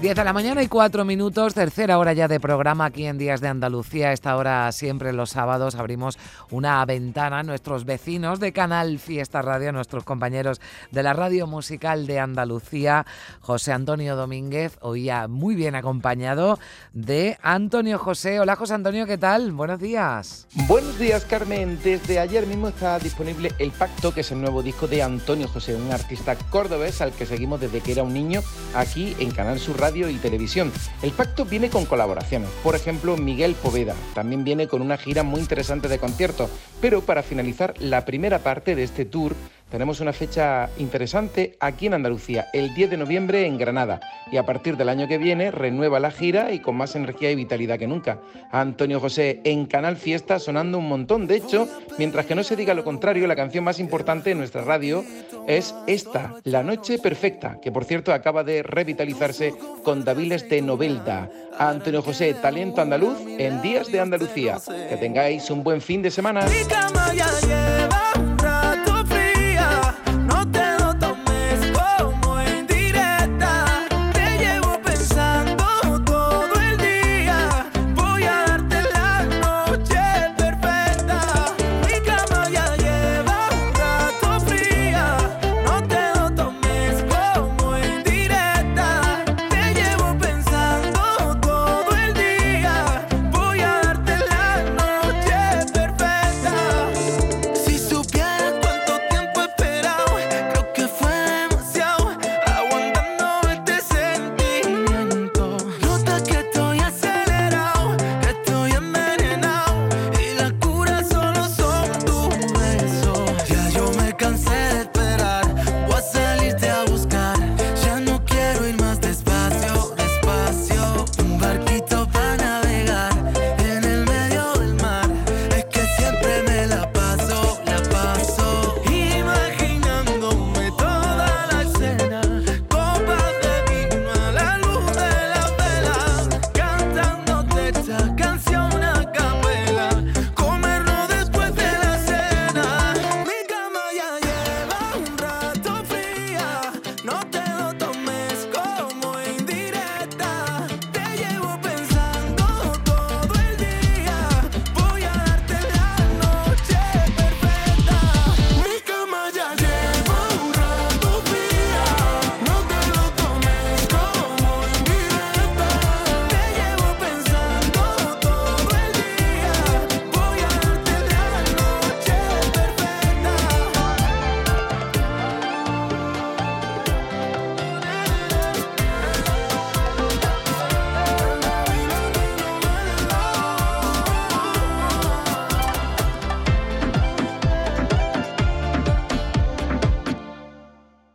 10 de la mañana y 4 minutos, tercera hora ya de programa aquí en Días de Andalucía. Esta hora siempre los sábados abrimos una ventana a nuestros vecinos de Canal Fiesta Radio, nuestros compañeros de la radio musical de Andalucía, José Antonio Domínguez, hoy muy bien acompañado de Antonio José. Hola José Antonio, ¿qué tal? Buenos días. Buenos días Carmen, desde ayer mismo está disponible El Pacto, que es el nuevo disco de Antonio José, un artista cordobés al que seguimos desde que era un niño aquí en Canal Sur Radio y televisión. El pacto viene con colaboraciones, por ejemplo Miguel Poveda, también viene con una gira muy interesante de conciertos, pero para finalizar la primera parte de este tour tenemos una fecha interesante aquí en Andalucía, el 10 de noviembre en Granada. Y a partir del año que viene renueva la gira y con más energía y vitalidad que nunca. Antonio José en Canal Fiesta sonando un montón. De hecho, mientras que no se diga lo contrario, la canción más importante de nuestra radio es esta, La Noche Perfecta, que por cierto acaba de revitalizarse con Daviles de Novelda. Antonio José, talento andaluz en Días de Andalucía. Que tengáis un buen fin de semana.